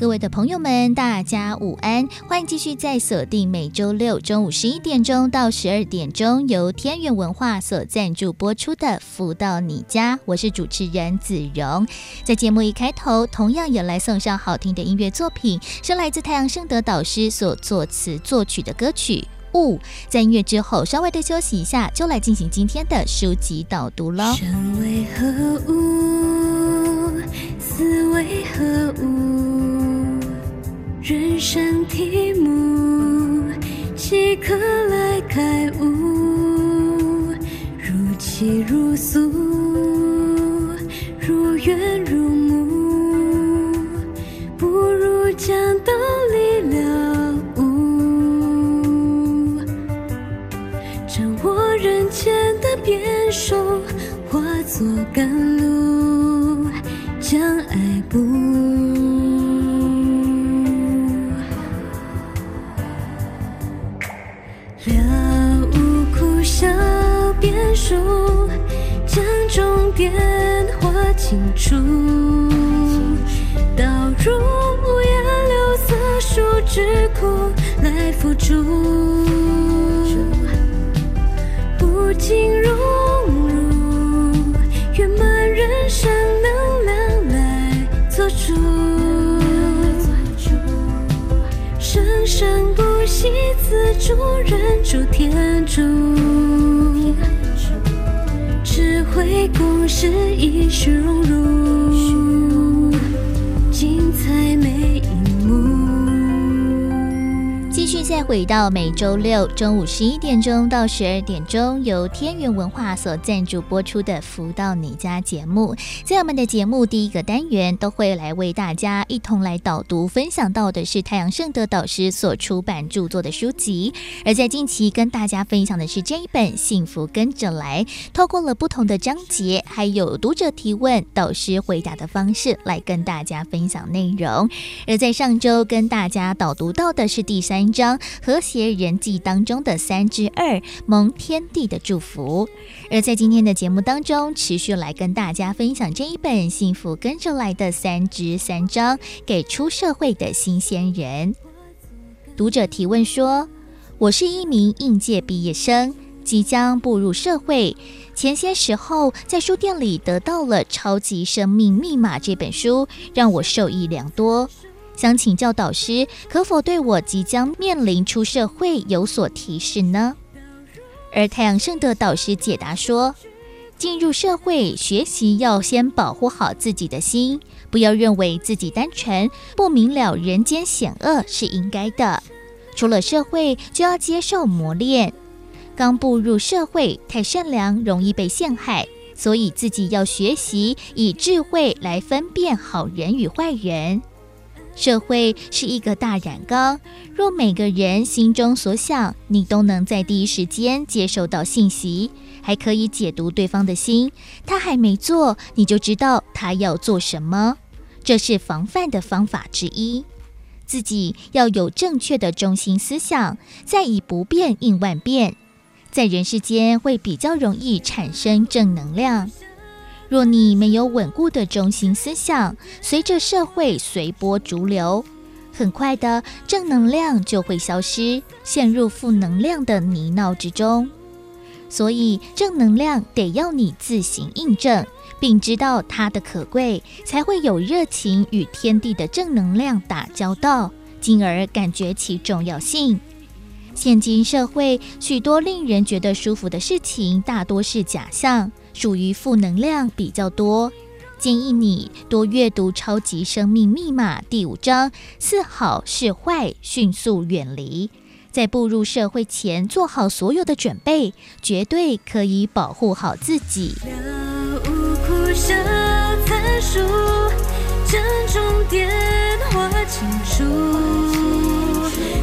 各位的朋友们，大家午安！欢迎继续在锁定每周六中午十一点钟到十二点钟，由天元文化所赞助播出的《福到你家》，我是主持人子荣。在节目一开头，同样也来送上好听的音乐作品，是来自太阳盛德导师所作词作曲的歌曲《雾》。在音乐之后，稍微的休息一下，就来进行今天的书籍导读喽。生为何物？死为何物？人生题目，岂可来开悟？如泣如诉，如怨如慕，不如将道理了悟。掌握人间的变数，化作甘露，将爱补。将终点画清楚。倒入无颜六色书之库来辅助，不尽融入圆满人生能量来做主。生生不息，自助人助天助，智慧共识，一绪融入，再回到每周六中午十一点钟到十二点钟，由天元文化所赞助播出的《福到你家》节目，在我们的节目第一个单元都会来为大家一同来导读分享到的是太阳盛德导师所出版著作的书籍，而在近期跟大家分享的是这一本《幸福跟着来》，透过了不同的章节，还有读者提问、导师回答的方式来跟大家分享内容。而在上周跟大家导读到的是第三章。和谐人际当中的三之二，蒙天地的祝福。而在今天的节目当中，持续来跟大家分享这一本《幸福跟着来的三之三章》，给出社会的新鲜人。读者提问说：“我是一名应届毕业生，即将步入社会。前些时候在书店里得到了《超级生命密码》这本书，让我受益良多。”想请教导师，可否对我即将面临出社会有所提示呢？而太阳圣德导师解答说：进入社会学习要先保护好自己的心，不要认为自己单纯，不明了人间险恶是应该的。出了社会就要接受磨练，刚步入社会太善良容易被陷害，所以自己要学习以智慧来分辨好人与坏人。社会是一个大染缸，若每个人心中所想，你都能在第一时间接收到信息，还可以解读对方的心。他还没做，你就知道他要做什么，这是防范的方法之一。自己要有正确的中心思想，再以不变应万变，在人世间会比较容易产生正能量。若你没有稳固的中心思想，随着社会随波逐流，很快的正能量就会消失，陷入负能量的泥淖之中。所以正能量得要你自行印证，并知道它的可贵，才会有热情与天地的正能量打交道，进而感觉其重要性。现今社会许多令人觉得舒服的事情，大多是假象。属于负能量比较多，建议你多阅读《超级生命密码》第五章，是好是坏，迅速远离。在步入社会前，做好所有的准备，绝对可以保护好自己。了无苦笑参数，将终点画清楚，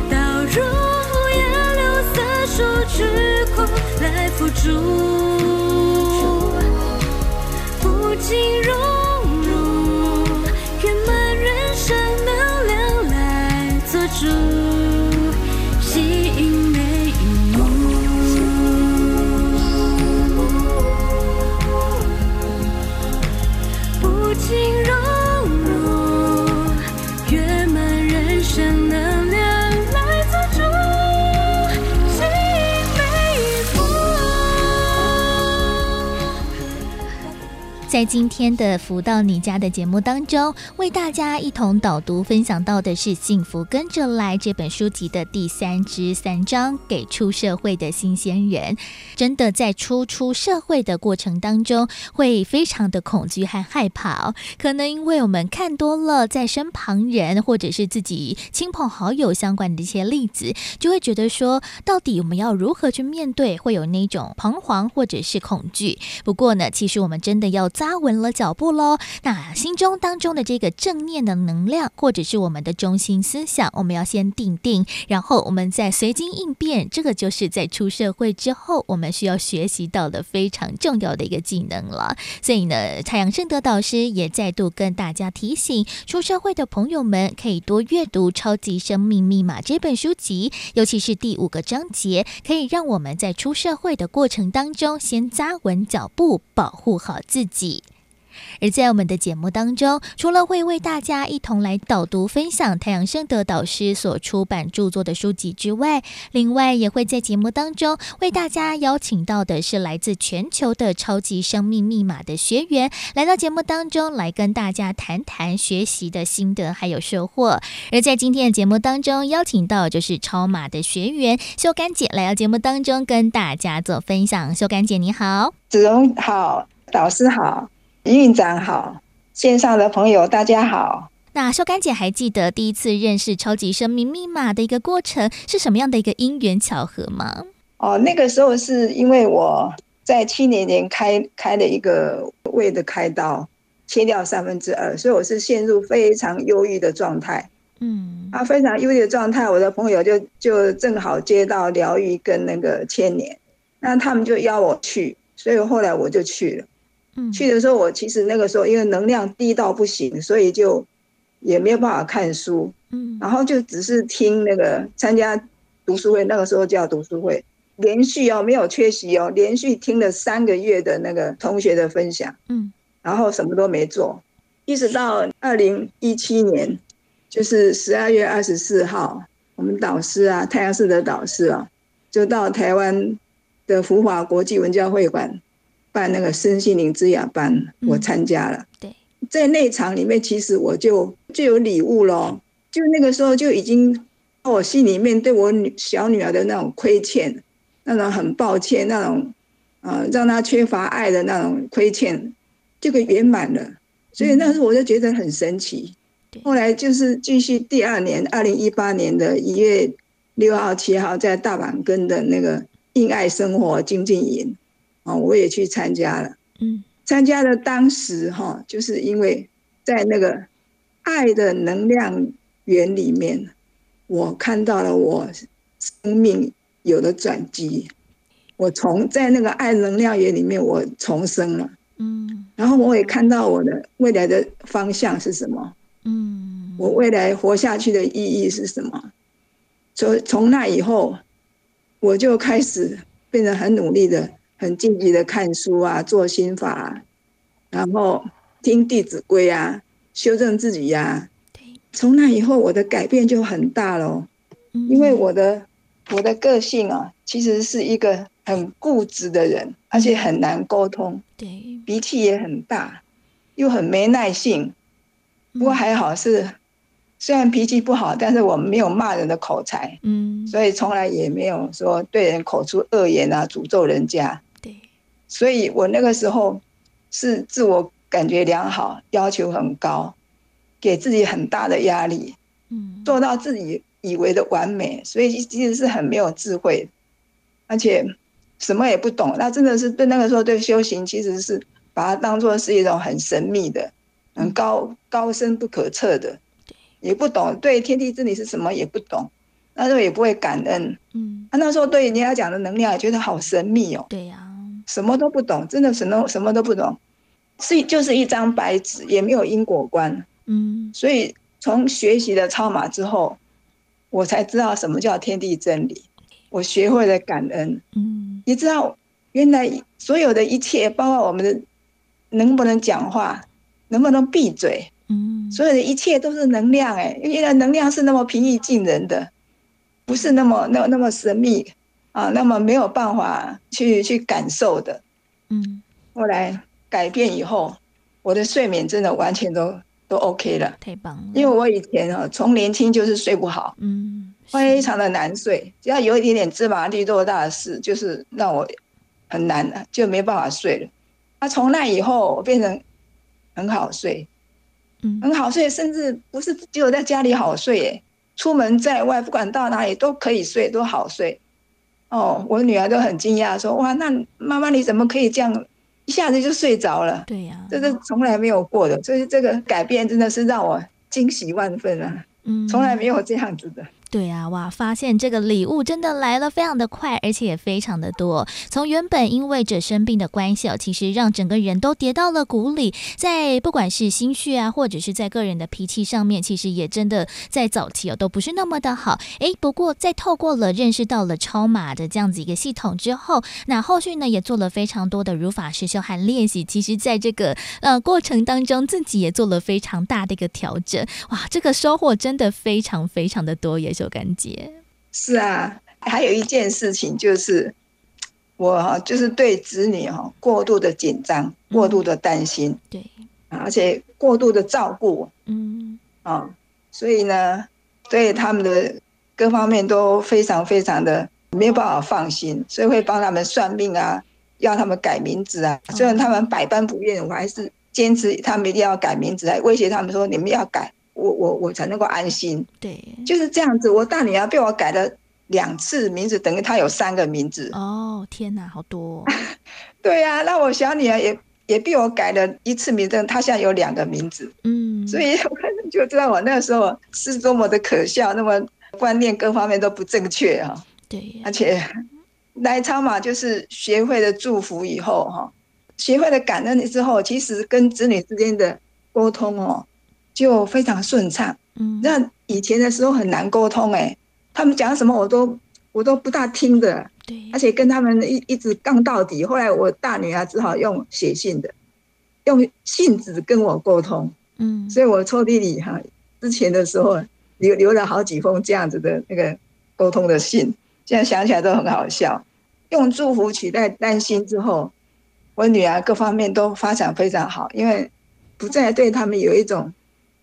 倒入五颜六色书主，不尽心如在今天的福到你家的节目当中，为大家一同导读分享到的是《幸福跟着来》这本书籍的第三支三章，给出社会的新鲜人。真的在初出社会的过程当中，会非常的恐惧和害怕，可能因为我们看多了在身旁人或者是自己亲朋好友相关的一些例子，就会觉得说，到底我们要如何去面对，会有那种彷徨或者是恐惧。不过呢，其实我们真的要在。扎稳了脚步喽，那心中当中的这个正念的能量，或者是我们的中心思想，我们要先定定，然后我们再随机应变。这个就是在出社会之后，我们需要学习到的非常重要的一个技能了。所以呢，太阳盛德导师也再度跟大家提醒，出社会的朋友们可以多阅读《超级生命密码》这本书籍，尤其是第五个章节，可以让我们在出社会的过程当中先扎稳脚步，保护好自己。而在我们的节目当中，除了会为大家一同来导读分享太阳盛德导师所出版著作的书籍之外，另外也会在节目当中为大家邀请到的是来自全球的超级生命密码的学员，来到节目当中来跟大家谈谈学习的心得还有收获。而在今天的节目当中，邀请到就是超马的学员秀甘姐来到节目当中跟大家做分享。秀甘姐你好，子荣好，导师好。院长好，线上的朋友大家好。那秀甘姐还记得第一次认识超级生命密码的一个过程是什么样的一个因缘巧合吗？哦，那个时候是因为我在七年前开开了一个胃的开刀，切掉三分之二，所以我是陷入非常忧郁的状态。嗯，啊，非常忧郁的状态，我的朋友就就正好接到疗愈跟那个千年，那他们就邀我去，所以后来我就去了。去的时候，我其实那个时候因为能量低到不行，所以就也没有办法看书。嗯，然后就只是听那个参加读书会，那个时候叫读书会，连续哦没有缺席哦，连续听了三个月的那个同学的分享。嗯，然后什么都没做，一直到二零一七年，就是十二月二十四号，我们导师啊，太阳市的导师啊，就到台湾的福华国际文教会馆。办那个身心灵之雅班，我参加了。对，在那场里面，其实我就就有礼物了。就那个时候就已经，我心里面对我女小女儿的那种亏欠，那种很抱歉，那种呃让她缺乏爱的那种亏欠，就给圆满了。所以那时候我就觉得很神奇。后来就是继续第二年，二零一八年的一月六号、七号，在大阪根的那个印爱生活精进营。哦，我也去参加了。嗯，参加的当时哈，就是因为在那个爱的能量源里面，我看到了我生命有了转机。我从在那个爱能量源里面，我重生了。嗯，然后我也看到我的未来的方向是什么。嗯，我未来活下去的意义是什么？所以从那以后，我就开始变得很努力的。很积极的看书啊，做心法啊，然后听《弟子规》啊，修正自己呀、啊。从那以后，我的改变就很大了。因为我的我的个性啊，其实是一个很固执的人，而且很难沟通。对，脾气也很大，又很没耐性。不过还好是，虽然脾气不好，但是我没有骂人的口才。嗯，所以从来也没有说对人口出恶言啊，诅咒人家。所以我那个时候是自我感觉良好，要求很高，给自己很大的压力，嗯，做到自己以为的完美，所以其实是很没有智慧，而且什么也不懂。那真的是对那个时候对修行，其实是把它当做是一种很神秘的、很高高深不可测的，也不懂对天地之理是什么也不懂，那时候也不会感恩，嗯，那时候对人家讲的能量也觉得好神秘哦，对呀。什么都不懂，真的什么什么都不懂，是就是一张白纸，也没有因果观。嗯，所以从学习了超马之后，我才知道什么叫天地真理，我学会了感恩。嗯，你知道原来所有的一切，包括我们的能不能讲话，能不能闭嘴，嗯，所有的一切都是能量。哎，原来能量是那么平易近人的，不是那么那那么神秘啊，那么没有办法去去感受的。嗯，后来改变以后，我的睡眠真的完全都。都 OK 了，太棒了！因为我以前啊，从年轻就是睡不好，嗯，非常的难睡，只要有一点点芝麻绿豆大的事，就是让我很难，就没办法睡了。啊，从那以后我变成很好睡，嗯，很好睡，甚至不是只有在家里好睡，哎，出门在外不管到哪里都可以睡，都好睡。哦，我女儿都很惊讶，说：“哇，那妈妈你怎么可以这样？”一下子就睡着了，对呀、啊，这是从来没有过的，所以这个改变真的是让我惊喜万分啊！嗯，从来没有这样子的。对啊，哇！发现这个礼物真的来了，非常的快，而且也非常的多。从原本因为着生病的关系哦，其实让整个人都跌到了谷里，在不管是心绪啊，或者是在个人的脾气上面，其实也真的在早期哦都不是那么的好。诶，不过在透过了认识到了超马的这样子一个系统之后，那后续呢也做了非常多的如法师修和练习。其实，在这个呃过程当中，自己也做了非常大的一个调整。哇，这个收获真的非常非常的多，也。就感觉是啊，还有一件事情就是，我哈就是对子女哈过度的紧张，过度的担心，嗯、对，而且过度的照顾，嗯。啊，所以呢，对他们的各方面都非常非常的没有办法放心，所以会帮他们算命啊，要他们改名字啊，虽然他们百般不愿，我还是坚持他们一定要改名字，来威胁他们说你们要改。我我我才能够安心，对，就是这样子。我大女儿被我改了两次名字，等于她有三个名字。哦，天哪，好多哦！对呀，那我小女儿也也被我改了一次名字，她现在有两个名字。嗯，所以我就知道我那个时候是多么的可笑，那么观念各方面都不正确啊。对，而且来超马就是学会了祝福以后哈，学会了感恩之后，其实跟子女之间的沟通哦。就非常顺畅，嗯，那以前的时候很难沟通，哎，他们讲什么我都我都不大听的，对，而且跟他们一一直杠到底。后来我大女儿只好用写信的，用信纸跟我沟通，嗯，所以我抽屉里哈之前的时候留留了好几封这样子的那个沟通的信，现在想起来都很好笑。用祝福取代担心之后，我女儿各方面都发展非常好，因为不再对他们有一种。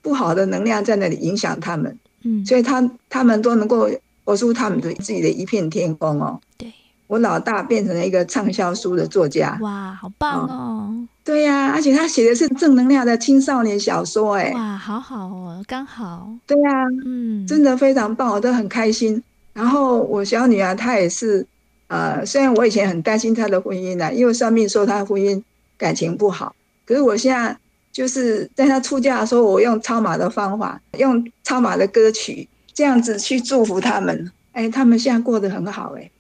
不好的能量在那里影响他们，嗯，所以他他们都能够活出他们的自己的一片天空哦。对，我老大变成了一个畅销书的作家，哇，好棒哦！对呀，而且他写的是正能量的青少年小说，哎，哇，好好哦，刚好。对呀，嗯，真的非常棒，我都很开心。然后我小女儿她也是，呃，虽然我以前很担心她的婚姻呢，因为算命说她婚姻感情不好，可是我现在。就是在他出嫁的时候，我用超马的方法，用超马的歌曲，这样子去祝福他们。哎，他们现在过得很好，哎，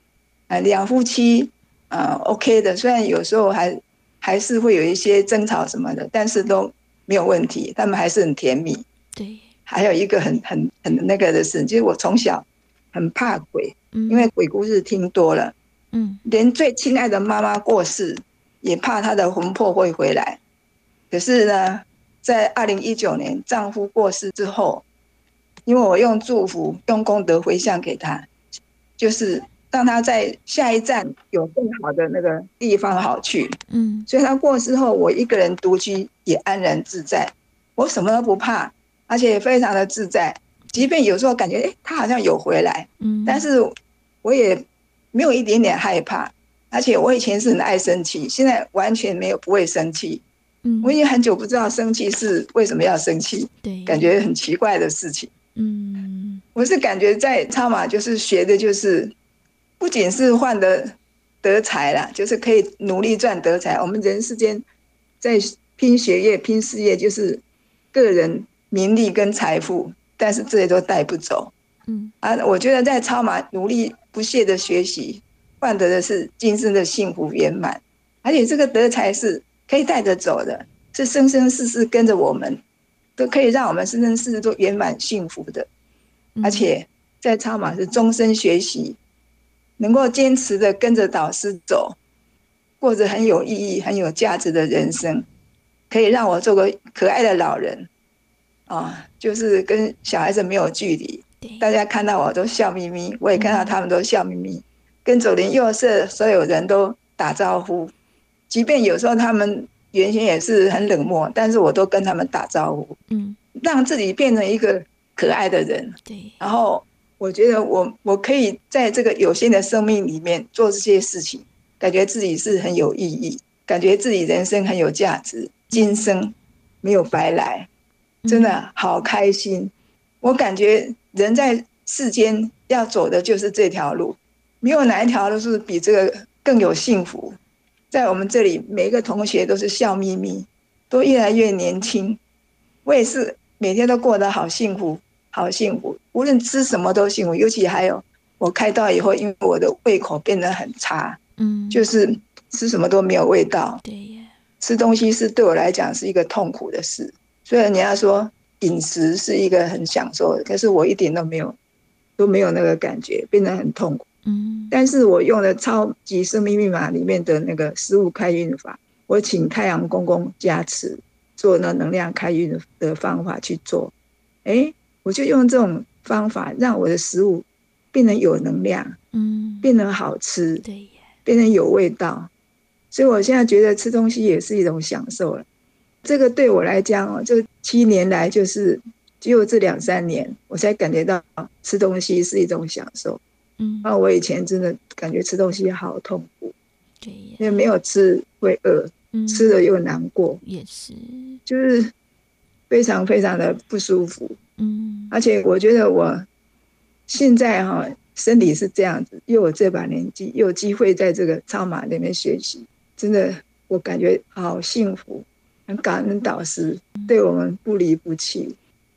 呃，两夫妻，呃，OK 的。虽然有时候还还是会有一些争吵什么的，但是都没有问题，他们还是很甜蜜。对，还有一个很很很那个的事，就是我从小很怕鬼，因为鬼故事听多了，嗯，连最亲爱的妈妈过世，也怕她的魂魄会回来。可是呢，在二零一九年丈夫过世之后，因为我用祝福、用功德回向给他，就是让他在下一站有更好的那个地方好去。嗯，所以他过世后，我一个人独居也安然自在，我什么都不怕，而且也非常的自在。即便有时候感觉诶，他好像有回来，嗯，但是我也没有一点点害怕。而且我以前是很爱生气，现在完全没有，不会生气。嗯，我已经很久不知道生气是为什么要生气，对，感觉很奇怪的事情。嗯，我是感觉在超马就是学的就是，不仅是换得德财啦，就是可以努力赚德财。我们人世间在拼学业、拼事业，就是个人名利跟财富，但是这些都带不走。嗯，啊，我觉得在超马努力不懈的学习，换得的是今生的幸福圆满。而且这个德才是可以带着走的，是生生世世跟着我们，都可以让我们生生世世都圆满幸福的。而且在超马是终身学习，能够坚持的跟着导师走，过着很有意义、很有价值的人生，可以让我做个可爱的老人，啊，就是跟小孩子没有距离。大家看到我都笑眯眯，我也看到他们都笑眯眯，跟左邻右舍所有人都打招呼，即便有时候他们原先也是很冷漠，但是我都跟他们打招呼，嗯，让自己变成一个可爱的人。对，然后我觉得我我可以在这个有限的生命里面做这些事情，感觉自己是很有意义，感觉自己人生很有价值，今生没有白来，真的好开心，我感觉。人在世间要走的就是这条路，没有哪一条路是比这个更有幸福。在我们这里，每一个同学都是笑眯眯，都越来越年轻。我也是每天都过得好幸福，好幸福。无论吃什么都幸福，尤其还有我开刀以后，因为我的胃口变得很差，嗯，就是吃什么都没有味道。对呀，吃东西是对我来讲是一个痛苦的事。虽然你要说。饮食是一个很享受的，可是我一点都没有，都没有那个感觉，变得很痛苦。嗯，但是我用了超级生命密码里面的那个食物开运法，我请太阳公公加持，做那能量开运的方法去做。哎，我就用这种方法让我的食物变得有能量，嗯，变得好吃，对，变得有味道。所以我现在觉得吃东西也是一种享受了。这个对我来讲哦，这七年来就是只有这两三年，我才感觉到吃东西是一种享受。嗯，啊，我以前真的感觉吃东西好痛苦，对，因为没有吃会饿，嗯，吃了又难过，也是，就是非常非常的不舒服。嗯，而且我觉得我现在哈身体是这样子，又有这把年纪，又有机会在这个超马里面学习，真的我感觉好幸福。很感恩导师对我们不离不弃，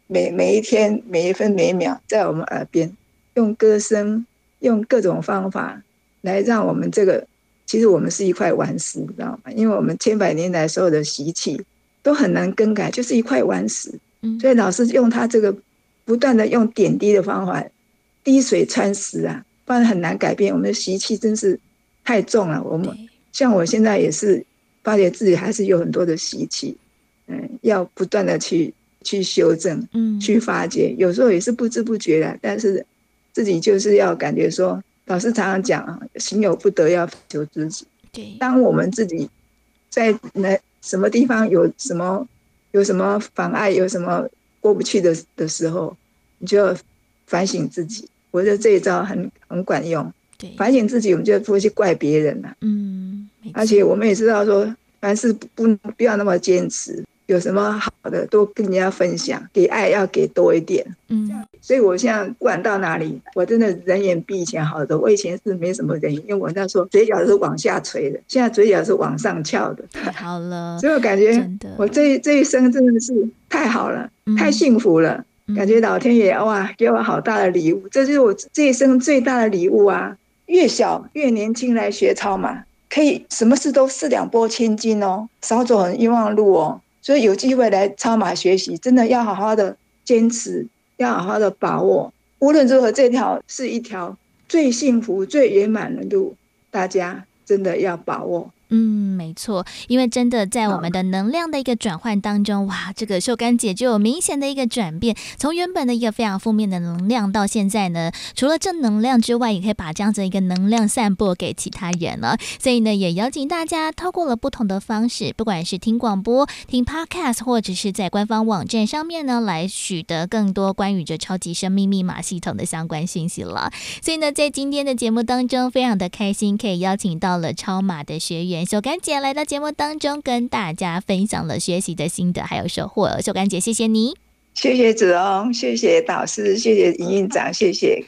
每每一天每一分每一秒在我们耳边，用歌声，用各种方法来让我们这个，其实我们是一块顽石，你知道吗？因为我们千百年来所有的习气都很难更改，就是一块顽石。所以老师用他这个不断的用点滴的方法，滴水穿石啊，不然很难改变。我们的习气真是太重了。我们像我现在也是。发觉自己还是有很多的习气，嗯，要不断的去去修正，嗯，去发掘，有时候也是不知不觉的，但是自己就是要感觉说，老师常常讲啊，行有不得，要求自己。对，当我们自己在那什么地方有什么有什么妨碍，有什么过不去的的时候，你就要反省自己。我觉得这一招很很管用。对，反省自己，我们就不会去怪别人了。嗯。而且我们也知道说，凡事不不要那么坚持，有什么好的多跟人家分享，给爱要给多一点。嗯，所以我现在不管到哪里，我真的人缘比以前好多。我以前是没什么人缘，因为我那时候嘴角是往下垂的，现在嘴角是往上翘的。太好了，所以我感觉我这这一生真的是太好了，太幸福了。感觉老天爷哇，给我好大的礼物，这就是我这一生最大的礼物啊！越小越年轻来学操嘛。可以什么事都四两拨千斤哦，少走很冤枉路哦。所以有机会来超马学习，真的要好好的坚持，要好好的把握。无论如何，这条是一条最幸福、最圆满的路，大家真的要把握。嗯，没错，因为真的在我们的能量的一个转换当中，哇，这个秀干姐就有明显的一个转变，从原本的一个非常负面的能量，到现在呢，除了正能量之外，也可以把这样子一个能量散播给其他人了。所以呢，也邀请大家透过了不同的方式，不管是听广播、听 Podcast，或者是在官方网站上面呢，来取得更多关于这超级生命密码系统的相关信息了。所以呢，在今天的节目当中，非常的开心，可以邀请到了超马的学员。秀干姐来到节目当中，跟大家分享了学习的心得还有收获。秀干姐，谢谢你，谢谢子荣，谢谢导师，谢谢营运长，谢谢。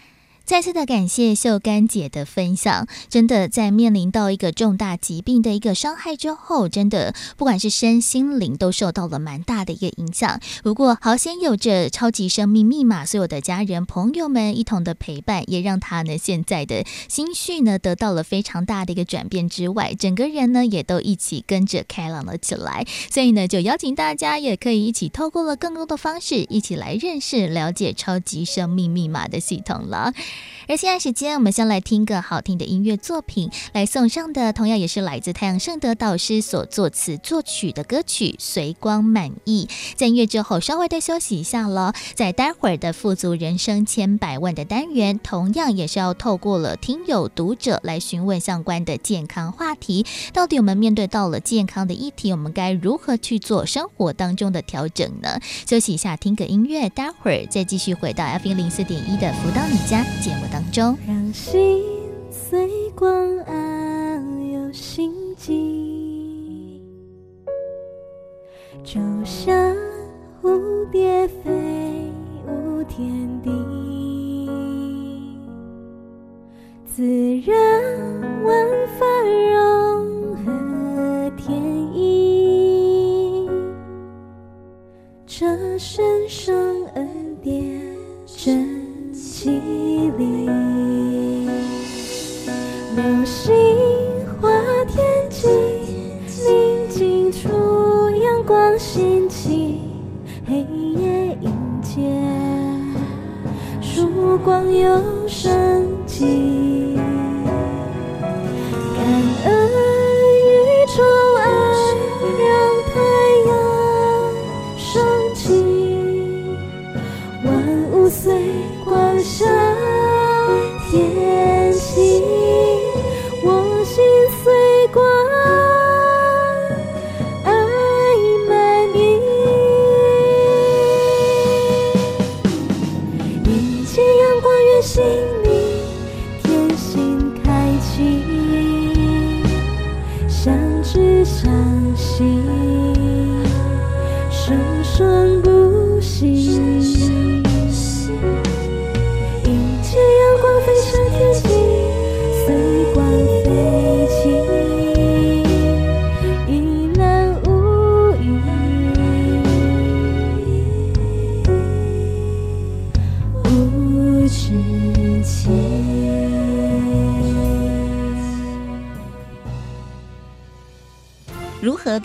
再次的感谢秀干姐的分享，真的在面临到一个重大疾病的一个伤害之后，真的不管是身心灵都受到了蛮大的一个影响。不过好险有着超级生命密码，所有的家人朋友们一同的陪伴，也让他呢现在的心绪呢得到了非常大的一个转变之外，整个人呢也都一起跟着开朗了起来。所以呢，就邀请大家也可以一起透过了更多的方式，一起来认识了解超级生命密码的系统了。而现在时间，我们先来听个好听的音乐作品，来送上的同样也是来自太阳盛德导师所作词作曲的歌曲《随光满溢》。在音乐之后，稍微的休息一下了，在待会儿的富足人生千百万的单元，同样也是要透过了听友读者来询问相关的健康话题。到底我们面对到了健康的议题，我们该如何去做生活当中的调整呢？休息一下，听个音乐，待会儿再继续回到 F 零四点一的福到你家节目当中。让心随光安有心悸，就像蝴蝶飞舞天地，自然万法融合天意，这神圣恩典真。綺丽，流星划天际，宁静处阳光兴起，黑夜迎接，曙光又升起，感恩宇宙爱，心深深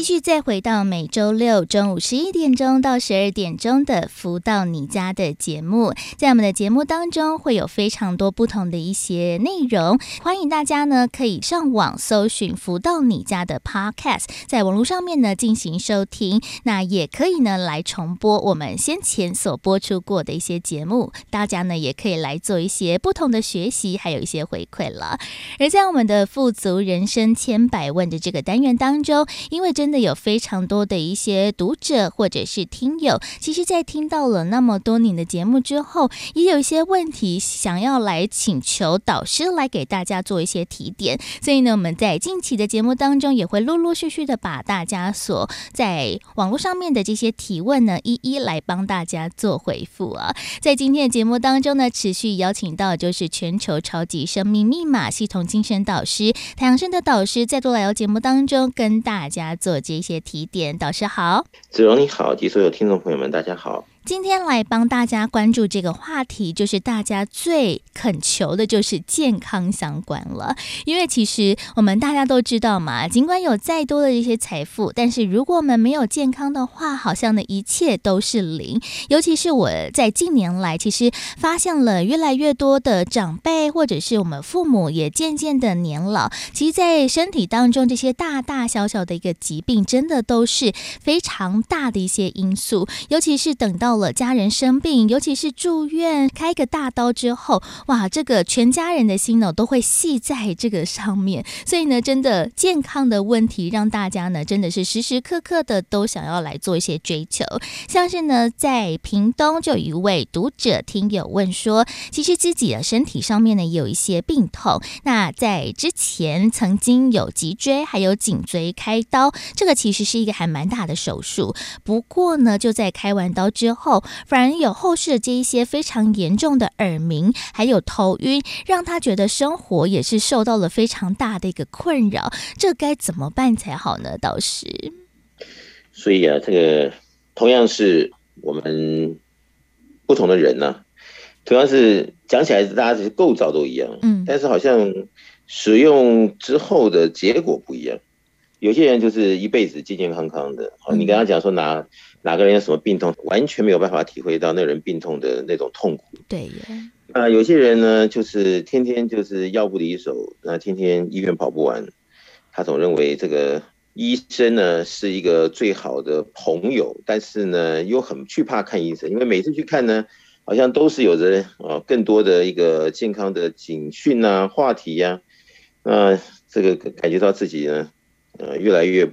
继续再回到每周六中午十一点钟到十二点钟的“福到你家”的节目，在我们的节目当中会有非常多不同的一些内容，欢迎大家呢可以上网搜寻“福到你家”的 Podcast，在网络上面呢进行收听，那也可以呢来重播我们先前所播出过的一些节目，大家呢也可以来做一些不同的学习，还有一些回馈了。而在我们的“富足人生千百问”的这个单元当中，因为真真的有非常多的一些读者或者是听友，其实，在听到了那么多年的节目之后，也有一些问题想要来请求导师来给大家做一些提点。所以呢，我们在近期的节目当中，也会陆陆续续的把大家所在网络上面的这些提问呢，一一来帮大家做回复啊。在今天的节目当中呢，持续邀请到就是全球超级生命密码系统精神导师太阳盛德导师，再度来到节目当中跟大家做。做这些提点，导师好，子荣你好，及所有听众朋友们，大家好。今天来帮大家关注这个话题，就是大家最恳求的，就是健康相关了。因为其实我们大家都知道嘛，尽管有再多的一些财富，但是如果我们没有健康的话，好像呢一切都是零。尤其是我在近年来，其实发现了越来越多的长辈，或者是我们父母也渐渐的年老，其实，在身体当中这些大大小小的一个疾病，真的都是非常大的一些因素。尤其是等到到了家人生病，尤其是住院开个大刀之后，哇，这个全家人的心呢都会系在这个上面。所以呢，真的健康的问题让大家呢真的是时时刻刻的都想要来做一些追求。像是呢，在屏东就有一位读者听友问说，其实自己的身体上面呢也有一些病痛，那在之前曾经有脊椎还有颈椎开刀，这个其实是一个还蛮大的手术。不过呢，就在开完刀之后，反而有后续的这一些非常严重的耳鸣，还有头晕，让他觉得生活也是受到了非常大的一个困扰。这该怎么办才好呢？倒是？所以啊，这个同样是我们不同的人呢、啊，同样是讲起来，大家其实构造都一样，嗯，但是好像使用之后的结果不一样。有些人就是一辈子健健康康的，好，你跟他讲说哪哪个人有什么病痛，完全没有办法体会到那人病痛的那种痛苦。对，啊，有些人呢，就是天天就是药不离手，那天天医院跑不完，他总认为这个医生呢是一个最好的朋友，但是呢又很惧怕看医生，因为每次去看呢，好像都是有着呃更多的一个健康的警讯啊话题呀，啊，这个感觉到自己呢。呃，越来越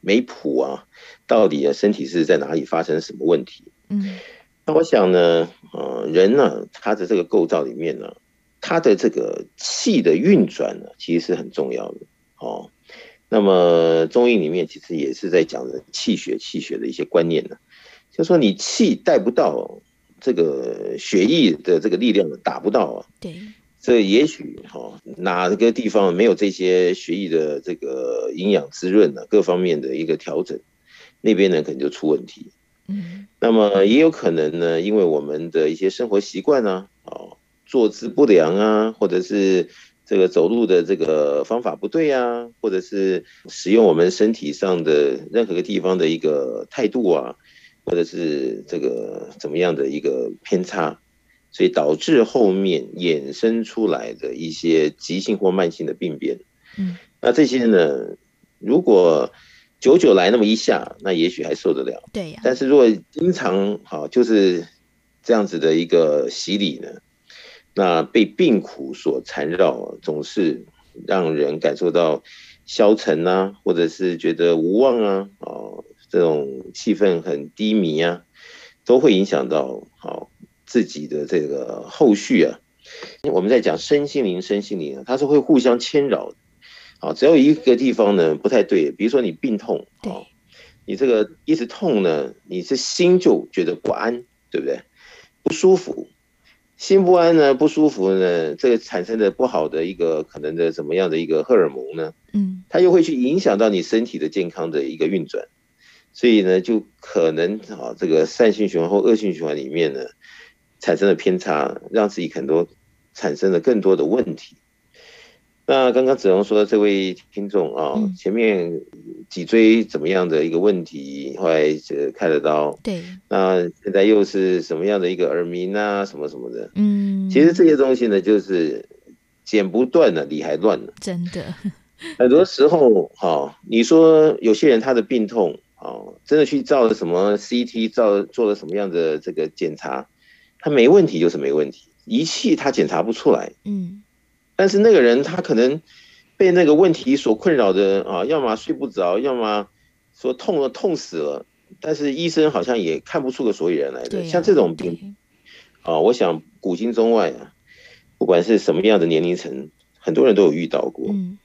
没谱啊！到底啊，身体是在哪里发生什么问题？嗯，那我想呢，呃，人呢，他的这个构造里面呢，他的这个气的运转呢，其实是很重要的哦。那么中医里面其实也是在讲的气血、气血的一些观念呢，就说你气带不到这个血液的这个力量，打不到啊。对。这也许哈，哪个地方没有这些血液的这个营养滋润呢？各方面的一个调整，那边呢可能就出问题。嗯，那么也有可能呢，因为我们的一些生活习惯呢，哦，坐姿不良啊，或者是这个走路的这个方法不对啊，或者是使用我们身体上的任何个地方的一个态度啊，或者是这个怎么样的一个偏差。所以导致后面衍生出来的一些急性或慢性的病变，嗯，那这些呢，如果久久来那么一下，那也许还受得了，对呀。但是如果经常好就是这样子的一个洗礼呢，那被病苦所缠绕，总是让人感受到消沉啊，或者是觉得无望啊，哦，这种气氛很低迷啊，都会影响到好。自己的这个后续啊，我们在讲身心灵，身心灵啊，它是会互相牵扰的。好，只要一个地方呢不太对，比如说你病痛，对，你这个一直痛呢，你这心就觉得不安，对不对？不舒服，心不安呢，不舒服呢，这个产生的不好的一个可能的怎么样的一个荷尔蒙呢？嗯，它又会去影响到你身体的健康的一个运转，所以呢，就可能啊，这个善性循环或恶性循环里面呢。产生了偏差，让自己很多产生了更多的问题。那刚刚子龙说的这位听众啊，嗯、前面脊椎怎么样的一个问题，后来就开了刀。对。那现在又是什么样的一个耳鸣啊，什么什么的。嗯。其实这些东西呢，就是剪不断了，理还乱了。真的。很多时候，哈，你说有些人他的病痛，哦，真的去照了什么 CT，照做了什么样的这个检查。他没问题就是没问题，仪器他检查不出来。嗯，但是那个人他可能被那个问题所困扰的啊，要么睡不着，要么说痛了痛死了，但是医生好像也看不出个所以然来的。像这种病啊，我想古今中外啊，不管是什么样的年龄层，很多人都有遇到过。嗯，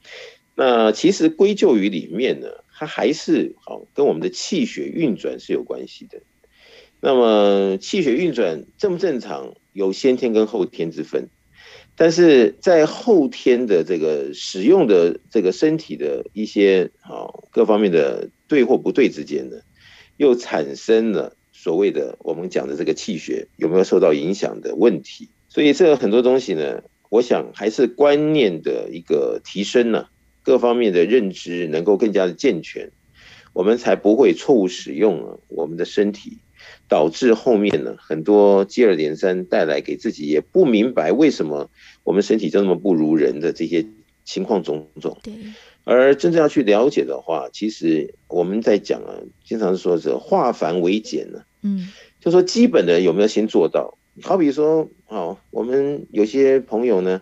那其实归咎于里面呢，它还是好跟我们的气血运转是有关系的。那么气血运转正不正常，有先天跟后天之分，但是在后天的这个使用的这个身体的一些啊各方面的对或不对之间呢，又产生了所谓的我们讲的这个气血有没有受到影响的问题。所以这很多东西呢，我想还是观念的一个提升呢，各方面的认知能够更加的健全，我们才不会错误使用我们的身体。导致后面呢，很多接二连三带来给自己也不明白为什么我们身体就那么不如人的这些情况种种。对。而真正要去了解的话，其实我们在讲啊，经常说是化繁为简呢，嗯，就说基本的有没有先做到？好比说，哦，我们有些朋友呢，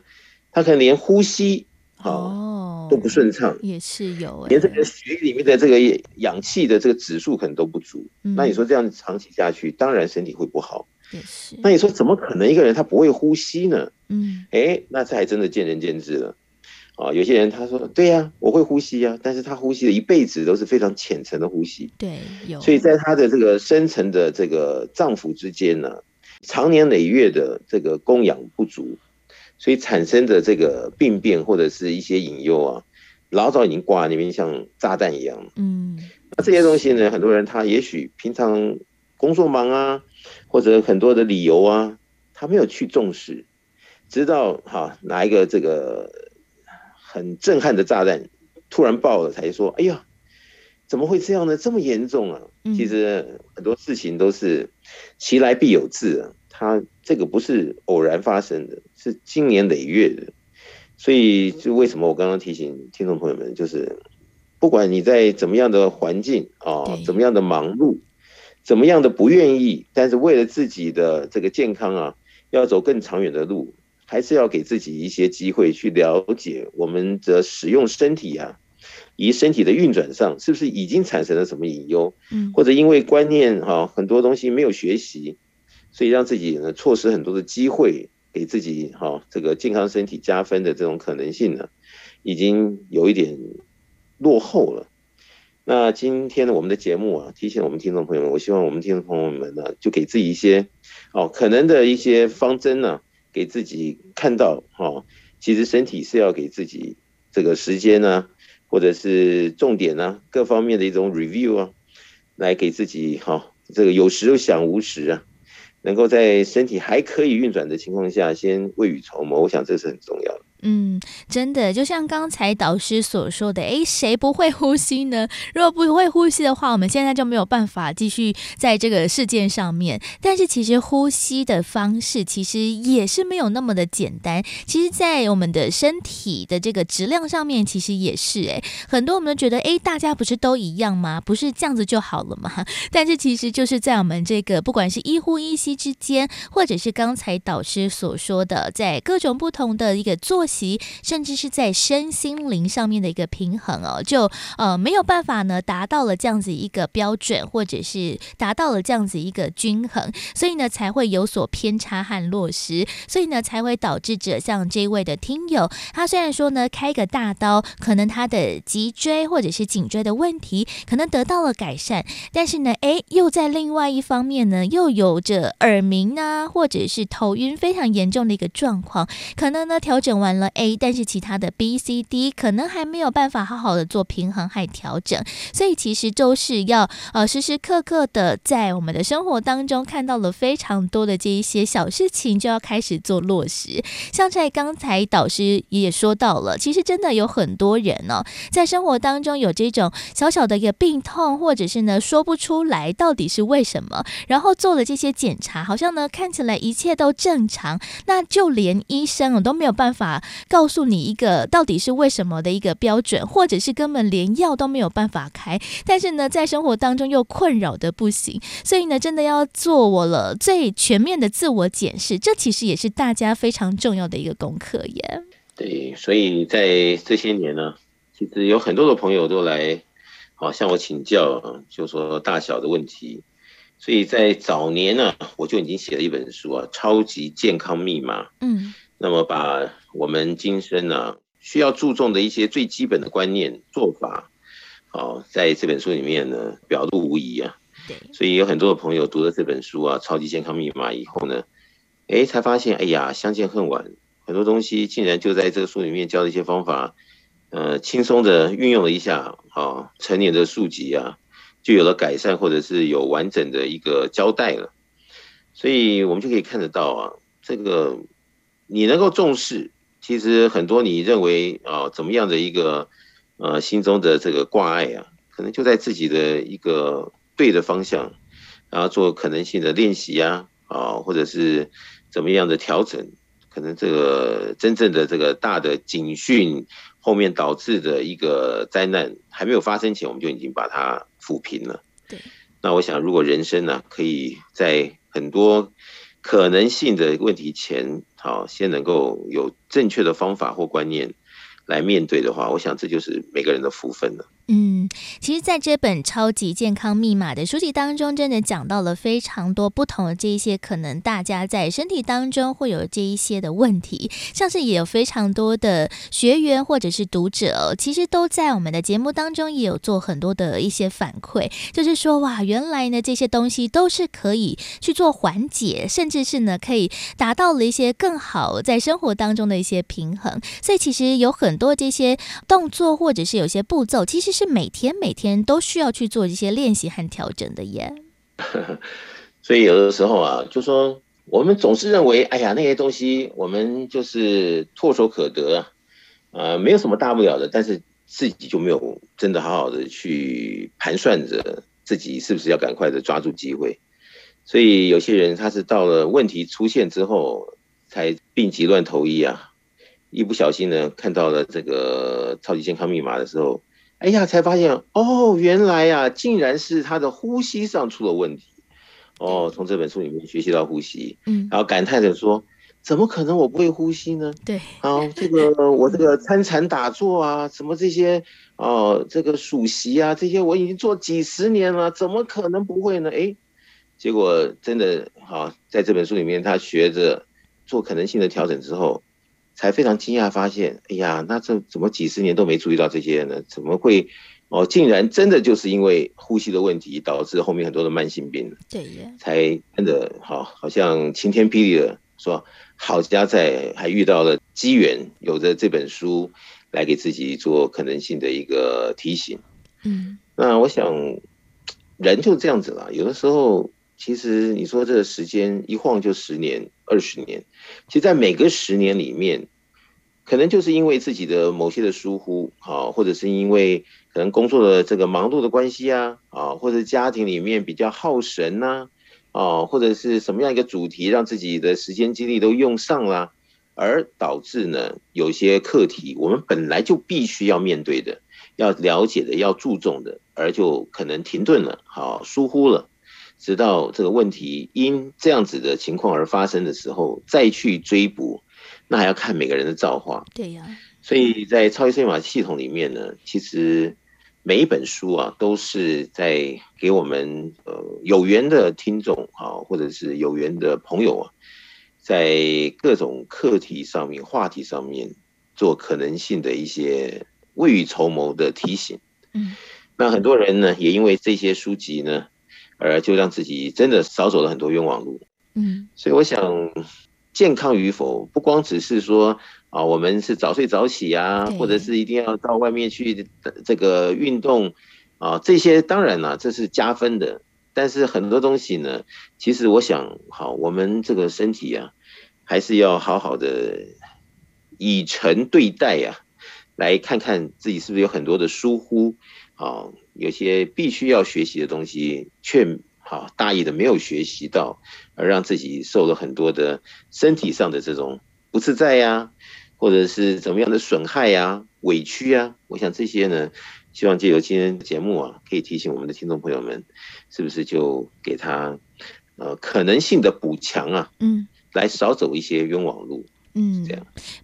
他可能连呼吸哦都不顺畅，也是有，连这个血里面的这个氧气的这个指数可能都不足。嗯、那你说这样长期下去，当然身体会不好。也是。那你说怎么可能一个人他不会呼吸呢？嗯，哎，那这还真的见仁见智了。啊，有些人他说对呀、啊，我会呼吸呀、啊，但是他呼吸的一辈子都是非常浅层的呼吸。对，有。所以在他的这个深层的这个脏腑之间呢。长年累月的这个供氧不足，所以产生的这个病变或者是一些引诱啊，老早已经挂在那边像炸弹一样。嗯，那这些东西呢，很多人他也许平常工作忙啊，或者很多的理由啊，他没有去重视，直到哈哪一个这个很震撼的炸弹突然爆了，才说哎呀。怎么会这样呢？这么严重啊！其实很多事情都是其来必有自啊，它这个不是偶然发生的，是经年累月的。所以，就为什么我刚刚提醒听众朋友们，就是不管你在怎么样的环境啊，怎么样的忙碌，怎么样的不愿意，但是为了自己的这个健康啊，要走更长远的路，还是要给自己一些机会去了解我们的使用身体啊。以身体的运转上，是不是已经产生了什么隐忧？嗯，或者因为观念哈很多东西没有学习，所以让自己呢错失很多的机会，给自己哈这个健康身体加分的这种可能性呢，已经有一点落后了。那今天呢，我们的节目啊，提醒我们听众朋友们，我希望我们听众朋友们呢，就给自己一些哦可能的一些方针呢，给自己看到哈，其实身体是要给自己这个时间呢。或者是重点呢、各方面的一种 review 啊，来给自己哈、这个有时又想无时啊，能够在身体还可以运转的情况下，先未雨绸缪，我想这是很重要的。嗯，真的，就像刚才导师所说的，诶，谁不会呼吸呢？如果不会呼吸的话，我们现在就没有办法继续在这个世界上面。但是，其实呼吸的方式其实也是没有那么的简单。其实，在我们的身体的这个质量上面，其实也是诶，很多我们都觉得，诶，大家不是都一样吗？不是这样子就好了吗？但是，其实就是在我们这个不管是一呼一吸之间，或者是刚才导师所说的，在各种不同的一个作其甚至是在身心灵上面的一个平衡哦，就呃没有办法呢达到了这样子一个标准，或者是达到了这样子一个均衡，所以呢才会有所偏差和落实，所以呢才会导致着像这位的听友，他虽然说呢开个大刀，可能他的脊椎或者是颈椎的问题可能得到了改善，但是呢诶又在另外一方面呢又有着耳鸣啊，或者是头晕非常严重的一个状况，可能呢调整完了。A，但是其他的 B、C、D 可能还没有办法好好的做平衡和调整，所以其实都是要呃时时刻刻的在我们的生活当中看到了非常多的这一些小事情，就要开始做落实。像在刚才导师也说到了，其实真的有很多人呢、在生活当中有这种小小的一个病痛，或者是呢说不出来到底是为什么，然后做了这些检查，好像呢看起来一切都正常，那就连医生我都没有办法。告诉你一个到底是为什么的一个标准，或者是根本连药都没有办法开，但是呢，在生活当中又困扰的不行，所以呢，真的要做我了最全面的自我检视，这其实也是大家非常重要的一个功课耶。对，所以在这些年呢，其实有很多的朋友都来，好向我请教，就说大小的问题，所以在早年呢，我就已经写了一本书啊，《超级健康密码》。嗯。那么把我们今生呢、啊、需要注重的一些最基本的观念做法，好，在这本书里面呢表露无遗啊。对，所以有很多的朋友读了这本书啊《超级健康密码》以后呢，哎，才发现哎呀，相见恨晚，很多东西竟然就在这个书里面教的一些方法，呃，轻松的运用了一下，啊，成年的书籍啊，就有了改善，或者是有完整的一个交代了。所以我们就可以看得到啊，这个。你能够重视，其实很多你认为啊怎么样的一个呃心中的这个挂碍啊，可能就在自己的一个对的方向，然后做可能性的练习呀啊，或者是怎么样的调整，可能这个真正的这个大的警讯后面导致的一个灾难还没有发生前，我们就已经把它抚平了。对，那我想，如果人生呢、啊，可以在很多可能性的问题前，好，先能够有正确的方法或观念来面对的话，我想这就是每个人的福分了。嗯，其实，在这本《超级健康密码》的书籍当中，真的讲到了非常多不同的这一些可能大家在身体当中会有这一些的问题，像是也有非常多的学员或者是读者，其实都在我们的节目当中也有做很多的一些反馈，就是说哇，原来呢这些东西都是可以去做缓解，甚至是呢可以达到了一些更好在生活当中的一些平衡。所以其实有很多这些动作或者是有些步骤，其实是。每天每天都需要去做这些练习和调整的耶。所以有的时候啊，就说我们总是认为，哎呀，那些东西我们就是唾手可得啊，呃，没有什么大不了的。但是自己就没有真的好好的去盘算着自己是不是要赶快的抓住机会。所以有些人他是到了问题出现之后才病急乱投医啊，一不小心呢看到了这个超级健康密码的时候。哎呀，才发现哦，原来呀、啊，竟然是他的呼吸上出了问题。哦，从这本书里面学习到呼吸，嗯，然后感叹着说，怎么可能我不会呼吸呢？对，啊，这个我这个参禅打坐啊，什么这些哦，这个数息啊，这些我已经做几十年了，怎么可能不会呢？哎，结果真的好，在这本书里面，他学着做可能性的调整之后。才非常惊讶，发现，哎呀，那这怎么几十年都没注意到这些呢？怎么会，哦，竟然真的就是因为呼吸的问题导致后面很多的慢性病？对呀，才真的好，好像晴天霹雳的说，好家在还遇到了机缘，有着这本书来给自己做可能性的一个提醒。嗯，那我想，人就这样子了，有的时候。其实你说这个时间一晃就十年、二十年，其实，在每个十年里面，可能就是因为自己的某些的疏忽，啊，或者是因为可能工作的这个忙碌的关系啊，啊，或者家庭里面比较耗神呐，啊，或者是什么样一个主题让自己的时间精力都用上了，而导致呢，有些课题我们本来就必须要面对的、要了解的、要注重的，而就可能停顿了，好，疏忽了。直到这个问题因这样子的情况而发生的时候，再去追捕，那还要看每个人的造化。对呀、啊，所以在超级森马系统里面呢，其实每一本书啊，都是在给我们呃有缘的听众啊，或者是有缘的朋友啊，在各种课题上面、话题上面做可能性的一些未雨绸缪的提醒。嗯，那很多人呢，也因为这些书籍呢。而就让自己真的少走了很多冤枉路，嗯，所以我想，健康与否不光只是说啊，我们是早睡早起啊，或者是一定要到外面去这个运动啊，这些当然了，这是加分的。但是很多东西呢，其实我想，好，我们这个身体啊，还是要好好的以诚对待呀，来看看自己是不是有很多的疏忽，啊。有些必须要学习的东西，却好大意的没有学习到，而让自己受了很多的身体上的这种不自在呀、啊，或者是怎么样的损害呀、啊、委屈啊。我想这些呢，希望借由今天的节目啊，可以提醒我们的听众朋友们，是不是就给他呃可能性的补强啊，嗯，来少走一些冤枉路。嗯，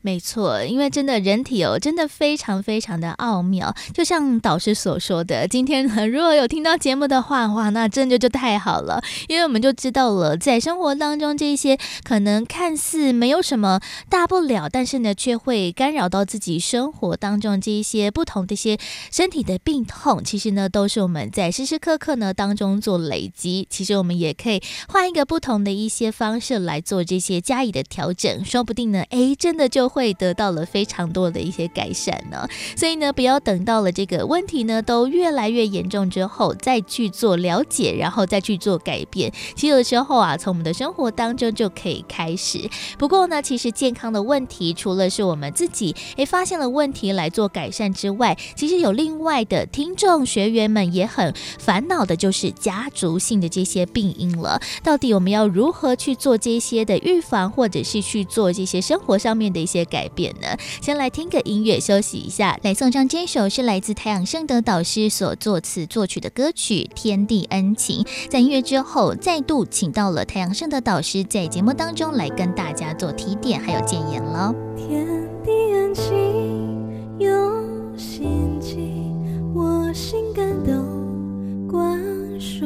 没错，因为真的人体哦，真的非常非常的奥妙。就像导师所说的，今天呢，如果有听到节目的话，哇，那真的就太好了，因为我们就知道了，在生活当中这些可能看似没有什么大不了，但是呢，却会干扰到自己生活当中这一些不同的一些身体的病痛，其实呢，都是我们在时时刻刻呢当中做累积。其实我们也可以换一个不同的一些方式来做这些加以的调整，说不定呢。哎，真的就会得到了非常多的一些改善呢。所以呢，不要等到了这个问题呢都越来越严重之后再去做了解，然后再去做改变。其实有时候啊，从我们的生活当中就可以开始。不过呢，其实健康的问题，除了是我们自己哎发现了问题来做改善之外，其实有另外的听众学员们也很烦恼的，就是家族性的这些病因了。到底我们要如何去做这些的预防，或者是去做这些？生活上面的一些改变呢？先来听个音乐休息一下，来送上这首是来自太阳盛德导师所作词作曲的歌曲《天地恩情》。在音乐之后，再度请到了太阳盛德导师在节目当中来跟大家做提点还有建言喽。天地恩情用心记，我心感动，观收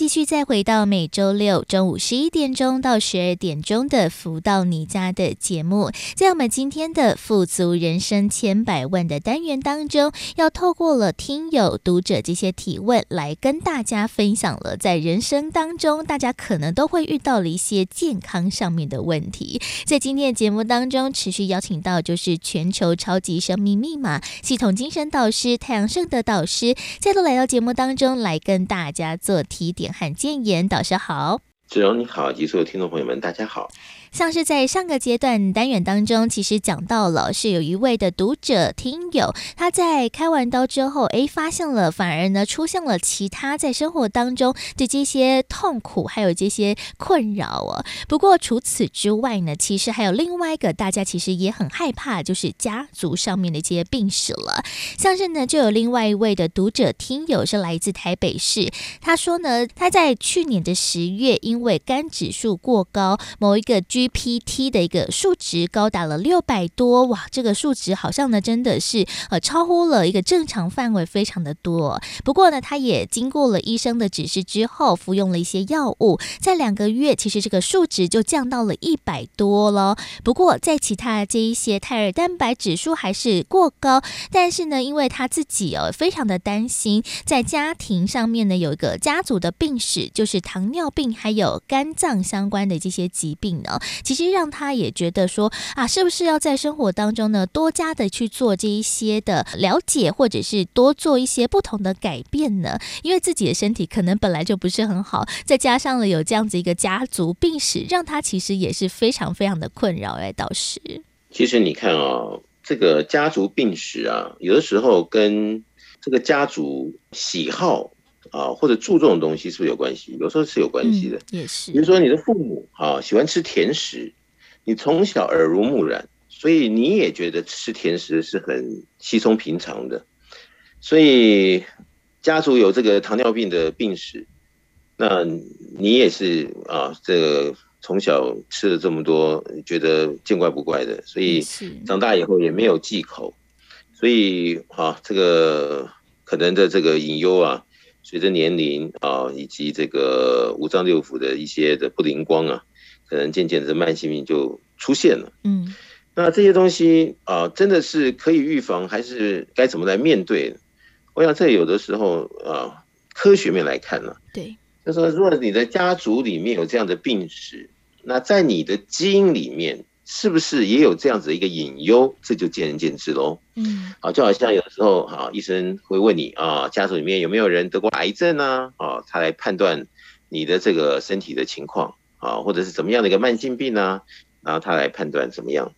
继续再回到每周六中午十一点钟到十二点钟的“福到你家”的节目，在我们今天的“富足人生千百万”的单元当中，要透过了听友、读者这些提问，来跟大家分享了在人生当中大家可能都会遇到了一些健康上面的问题。在今天的节目当中，持续邀请到就是全球超级生命密码系统精神导师太阳盛德导师，再度来到节目当中来跟大家做提点。韩建言，导师好，子荣你好，及所有听众朋友们，大家好。像是在上个阶段单元当中，其实讲到了是有一位的读者听友，他在开完刀之后，诶，发现了反而呢出现了其他在生活当中的这些痛苦，还有这些困扰哦。不过除此之外呢，其实还有另外一个大家其实也很害怕，就是家族上面的这些病史了。像是呢，就有另外一位的读者听友是来自台北市，他说呢，他在去年的十月因为肝指数过高，某一个 GPT 的一个数值高达了六百多，哇，这个数值好像呢真的是呃超乎了一个正常范围，非常的多。不过呢，他也经过了医生的指示之后，服用了一些药物，在两个月，其实这个数值就降到了一百多了。不过在其他这一些胎儿蛋白指数还是过高，但是呢，因为他自己哦非常的担心，在家庭上面呢有一个家族的病史，就是糖尿病还有肝脏相关的这些疾病呢。其实让他也觉得说啊，是不是要在生活当中呢，多加的去做这一些的了解，或者是多做一些不同的改变呢？因为自己的身体可能本来就不是很好，再加上了有这样子一个家族病史，让他其实也是非常非常的困扰。哎，倒是，其实你看啊、哦，这个家族病史啊，有的时候跟这个家族喜好。啊，或者注重的东西是不是有关系？有时候是有关系的，嗯、也是。比如说你的父母啊，喜欢吃甜食，你从小耳濡目染，所以你也觉得吃甜食是很稀松平常的。所以家族有这个糖尿病的病史，那你也是啊，这个从小吃了这么多，觉得见怪不怪的，所以长大以后也没有忌口，所以啊，这个可能的这个隐忧啊。随着年龄啊，以及这个五脏六腑的一些的不灵光啊，可能渐渐的慢性病就出现了。嗯，那这些东西啊，真的是可以预防，还是该怎么来面对？我想这有的时候啊，科学面来看呢，对，就说如果你的家族里面有这样的病史，那在你的基因里面。是不是也有这样子的一个隐忧？这就见仁见智喽。嗯，好，就好像有时候，哈，医生会问你啊，家族里面有没有人得过癌症呢？啊，他来判断你的这个身体的情况啊，或者是怎么样的一个慢性病呢？然后他来判断怎么样。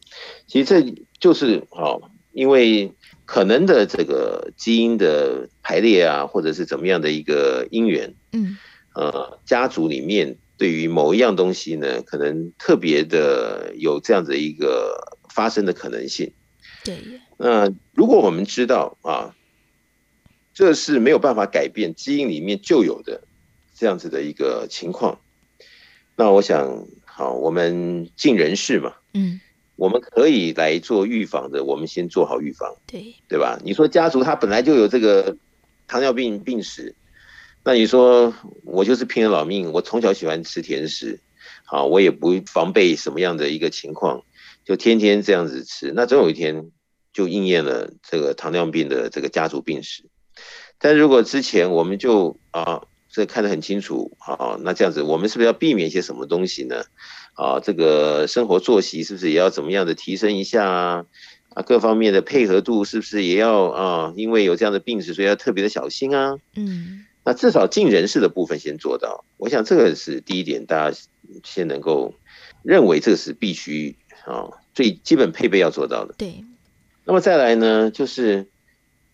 其实这就是好，因为可能的这个基因的排列啊，或者是怎么样的一个因缘，嗯，呃，家族里面。对于某一样东西呢，可能特别的有这样子一个发生的可能性。对。那如果我们知道啊，这是没有办法改变基因里面就有的这样子的一个情况，那我想，好，我们尽人事嘛。嗯。我们可以来做预防的，我们先做好预防。对。对吧？你说家族他本来就有这个糖尿病病史。那你说我就是拼了老命，我从小喜欢吃甜食，啊，我也不防备什么样的一个情况，就天天这样子吃，那总有一天就应验了这个糖尿病的这个家族病史。但如果之前我们就啊，这看得很清楚，啊，那这样子我们是不是要避免一些什么东西呢？啊，这个生活作息是不是也要怎么样的提升一下啊？啊，各方面的配合度是不是也要啊？因为有这样的病史，所以要特别的小心啊。嗯。那至少尽人事的部分先做到，我想这个是第一点，大家先能够认为这个是必须啊最基本配备要做到的。对。那么再来呢，就是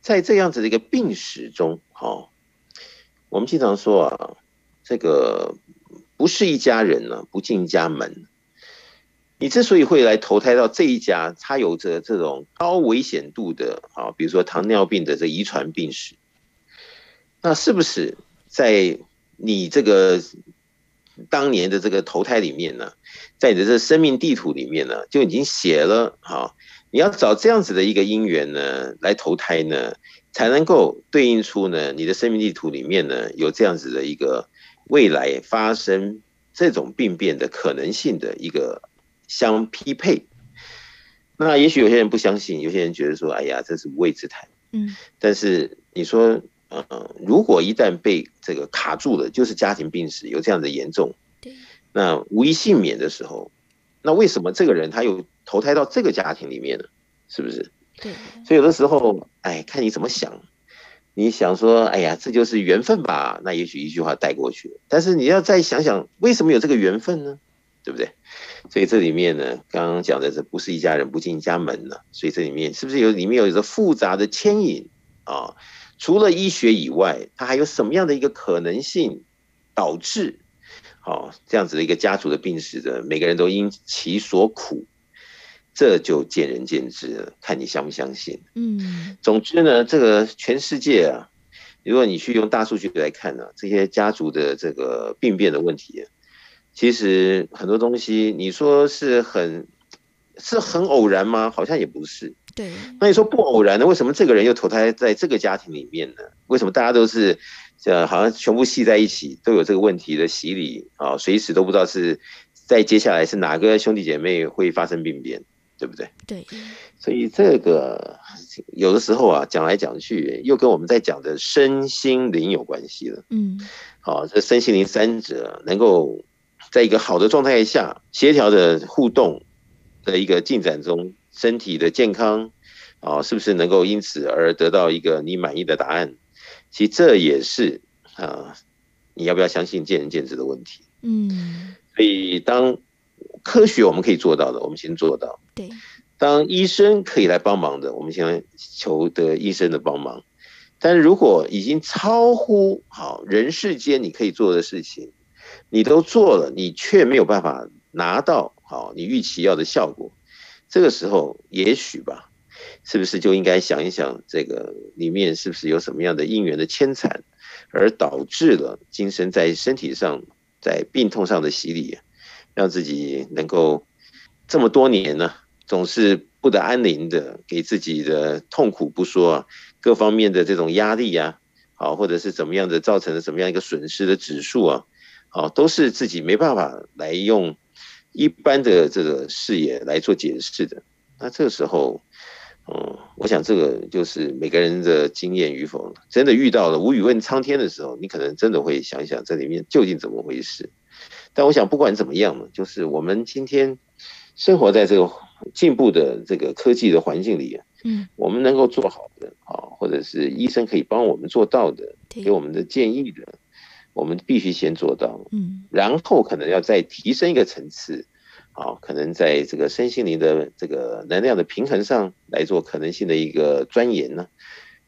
在这样子的一个病史中，哈，我们经常说啊，这个不是一家人呢，不进一家门。你之所以会来投胎到这一家，它有着这种高危险度的啊，比如说糖尿病的这遗传病史。那是不是在你这个当年的这个投胎里面呢，在你的这生命地图里面呢，就已经写了哈，你要找这样子的一个因缘呢来投胎呢，才能够对应出呢你的生命地图里面呢有这样子的一个未来发生这种病变的可能性的一个相匹配。那也许有些人不相信，有些人觉得说，哎呀，这是无谓之谈。嗯，但是你说。嗯，如果一旦被这个卡住了，就是家庭病史有这样的严重，对，那无一幸免的时候，那为什么这个人他又投胎到这个家庭里面呢？是不是？对，所以有的时候，哎，看你怎么想。你想说，哎呀，这就是缘分吧？那也许一句话带过去了。但是你要再想想，为什么有这个缘分呢？对不对？所以这里面呢，刚刚讲的这不是一家人不进一家门呢。所以这里面是不是有里面有一个复杂的牵引啊？除了医学以外，它还有什么样的一个可能性导致好这样子的一个家族的病史的？每个人都因其所苦，这就见仁见智了，看你相不相信。嗯，总之呢，这个全世界啊，如果你去用大数据来看呢，这些家族的这个病变的问题，其实很多东西你说是很是很偶然吗？好像也不是。对，那你说不偶然的，为什么这个人又投胎在这个家庭里面呢？为什么大家都是，呃，好像全部系在一起，都有这个问题的洗礼啊？随时都不知道是在接下来是哪个兄弟姐妹会发生病变，对不对？对，所以这个有的时候啊，讲来讲去，又跟我们在讲的身心灵有关系了。嗯，好，这身心灵三者能够在一个好的状态下，协调的互动的一个进展中，身体的健康啊，是不是能够因此而得到一个你满意的答案？其实这也是啊，你要不要相信见仁见智的问题。嗯，所以当科学我们可以做到的，我们先做到。对，当医生可以来帮忙的，我们先求得医生的帮忙。但是如果已经超乎好人世间你可以做的事情，你都做了，你却没有办法拿到好你预期要的效果，这个时候也许吧，是不是就应该想一想，这个里面是不是有什么样的因缘的牵缠，而导致了精神在身体上在病痛上的洗礼，让自己能够这么多年呢，总是不得安宁的，给自己的痛苦不说啊。各方面的这种压力呀，好，或者是怎么样的造成了什么样一个损失的指数啊，好，都是自己没办法来用一般的这个视野来做解释的。那这个时候，嗯，我想这个就是每个人的经验与否，真的遇到了无语问苍天的时候，你可能真的会想一想这里面究竟怎么回事。但我想不管怎么样嘛，就是我们今天生活在这个进步的这个科技的环境里。嗯，我们能够做好的啊，或者是医生可以帮我们做到的，给我们的建议的，我们必须先做到。嗯，然后可能要再提升一个层次，啊，可能在这个身心灵的这个能量的平衡上来做可能性的一个钻研呢，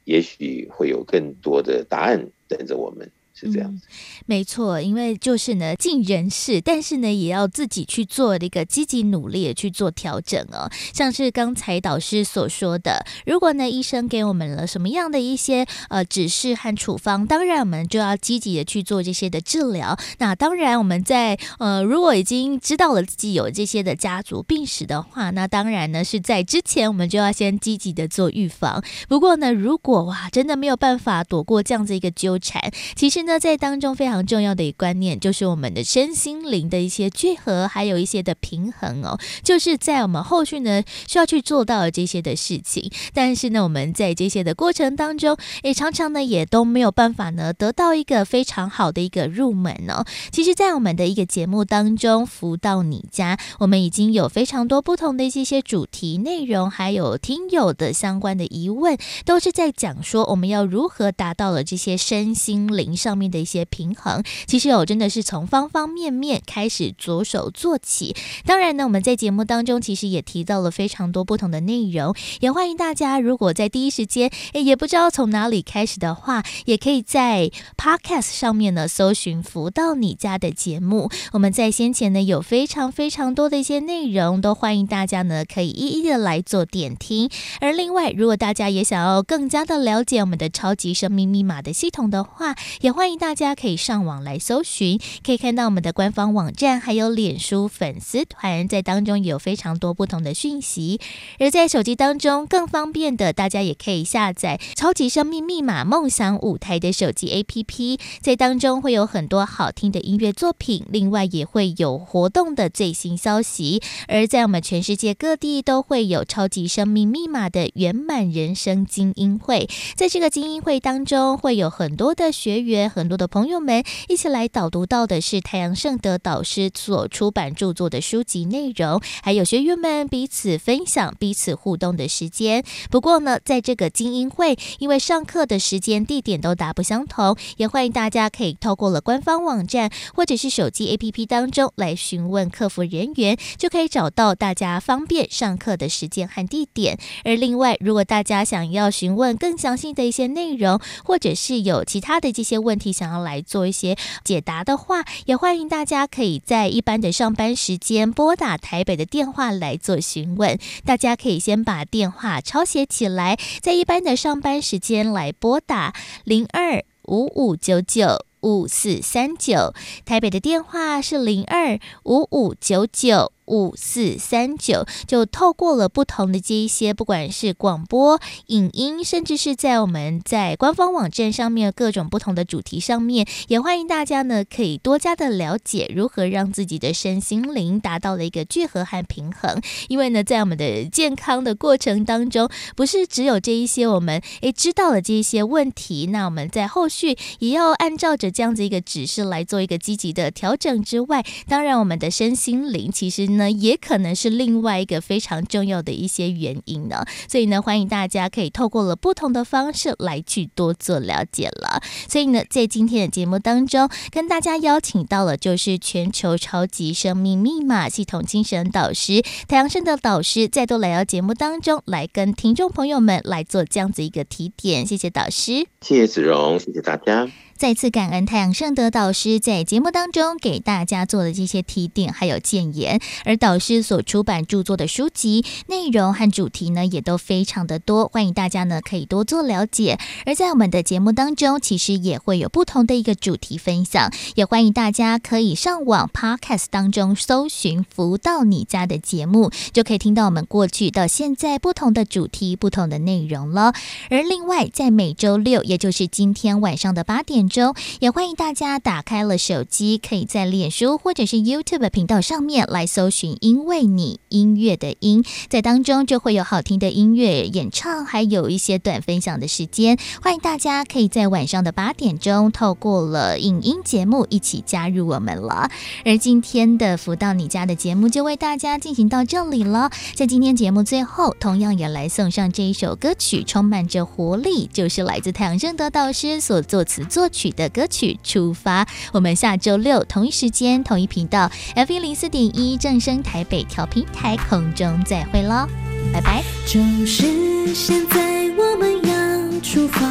也许会有更多的答案等着我们。是这样、嗯，没错，因为就是呢，尽人事，但是呢，也要自己去做一个积极努力的去做调整哦。像是刚才导师所说的，如果呢，医生给我们了什么样的一些呃指示和处方，当然我们就要积极的去做这些的治疗。那当然，我们在呃，如果已经知道了自己有这些的家族病史的话，那当然呢，是在之前我们就要先积极的做预防。不过呢，如果哇，真的没有办法躲过这样子一个纠缠，其实呢。那在当中非常重要的一观念，就是我们的身心灵的一些聚合，还有一些的平衡哦，就是在我们后续呢需要去做到的这些的事情。但是呢，我们在这些的过程当中，也常常呢也都没有办法呢得到一个非常好的一个入门哦。其实，在我们的一个节目当中，福到你家，我们已经有非常多不同的一些些主题内容，还有听友的相关的疑问，都是在讲说我们要如何达到了这些身心灵上面的一些平衡，其实我真的是从方方面面开始着手做起。当然呢，我们在节目当中其实也提到了非常多不同的内容，也欢迎大家如果在第一时间诶也不知道从哪里开始的话，也可以在 Podcast 上面呢搜寻“福到你家”的节目。我们在先前呢有非常非常多的一些内容，都欢迎大家呢可以一一的来做点听。而另外，如果大家也想要更加的了解我们的超级生命密码的系统的话，也欢迎。大家可以上网来搜寻，可以看到我们的官方网站，还有脸书粉丝团，在当中有非常多不同的讯息。而在手机当中更方便的，大家也可以下载《超级生命密码梦想舞台》的手机 APP，在当中会有很多好听的音乐作品，另外也会有活动的最新消息。而在我们全世界各地都会有《超级生命密码》的圆满人生精英会，在这个精英会当中，会有很多的学员很多的朋友们一起来导读到的是太阳盛德导师所出版著作的书籍内容，还有学员们彼此分享、彼此互动的时间。不过呢，在这个精英会，因为上课的时间、地点都大不相同，也欢迎大家可以透过了官方网站或者是手机 APP 当中来询问客服人员，就可以找到大家方便上课的时间和地点。而另外，如果大家想要询问更详细的一些内容，或者是有其他的这些问题题，想要来做一些解答的话，也欢迎大家可以在一般的上班时间拨打台北的电话来做询问。大家可以先把电话抄写起来，在一般的上班时间来拨打零二五五九九五四三九，台北的电话是零二五五九九。五四三九，就透过了不同的这一些，不管是广播、影音，甚至是在我们在官方网站上面各种不同的主题上面，也欢迎大家呢可以多加的了解如何让自己的身心灵达到了一个聚合和平衡。因为呢，在我们的健康的过程当中，不是只有这一些我们诶知道了这一些问题，那我们在后续也要按照着这样子一个指示来做一个积极的调整之外，当然我们的身心灵其实呢也可能是另外一个非常重要的一些原因呢。所以呢，欢迎大家可以透过了不同的方式来去多做了解了。所以呢，在今天的节目当中，跟大家邀请到了就是全球超级生命密码系统精神导师太阳盛的导师，再度来到节目当中来跟听众朋友们来做这样子一个提点。谢谢导师，谢谢子荣，谢谢大家。再次感恩太阳盛德导师在节目当中给大家做的这些提点还有建言，而导师所出版著作的书籍内容和主题呢也都非常的多，欢迎大家呢可以多做了解。而在我们的节目当中，其实也会有不同的一个主题分享，也欢迎大家可以上网 Podcast 当中搜寻“福到你家”的节目，就可以听到我们过去到现在不同的主题、不同的内容了。而另外，在每周六，也就是今天晚上的八点。中也欢迎大家打开了手机，可以在脸书或者是 YouTube 频道上面来搜寻“因为你音乐的音”，在当中就会有好听的音乐演唱，还有一些短分享的时间。欢迎大家可以在晚上的八点钟，透过了影音节目一起加入我们了。而今天的福到你家的节目就为大家进行到这里了。在今天节目最后，同样也来送上这一首歌曲，充满着活力，就是来自太阳盛德导师所作词作曲。曲的歌曲出发，我们下周六同一时间同一频道 F 一零四点一正声台北调频台空中再会喽，拜拜。就是现在，我们要出发，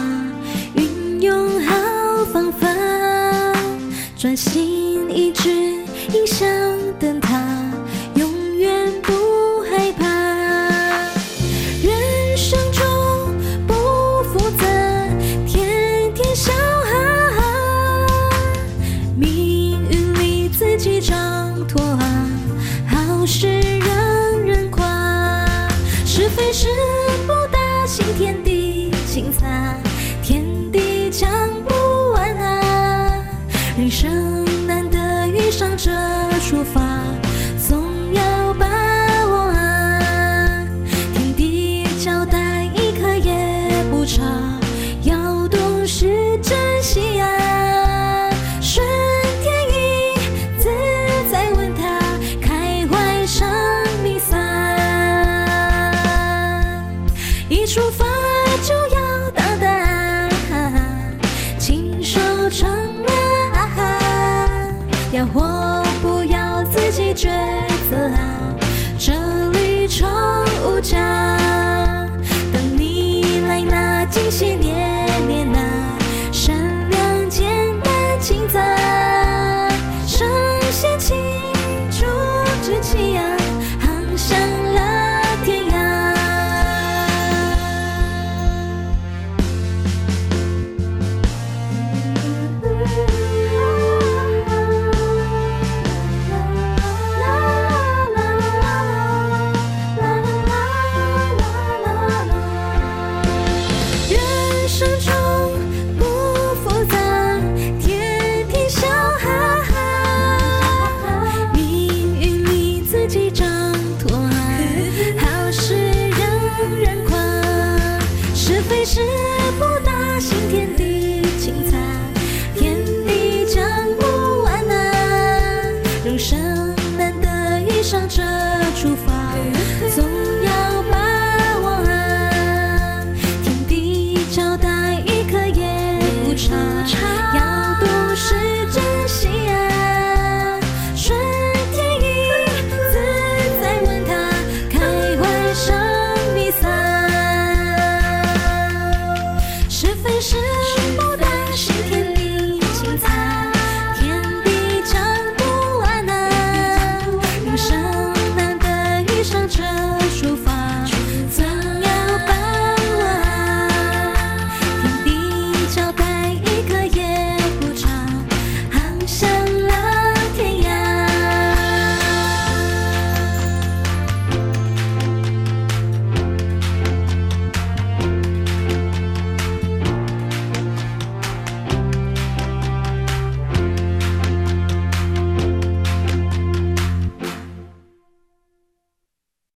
运用好方法，专心一致，影响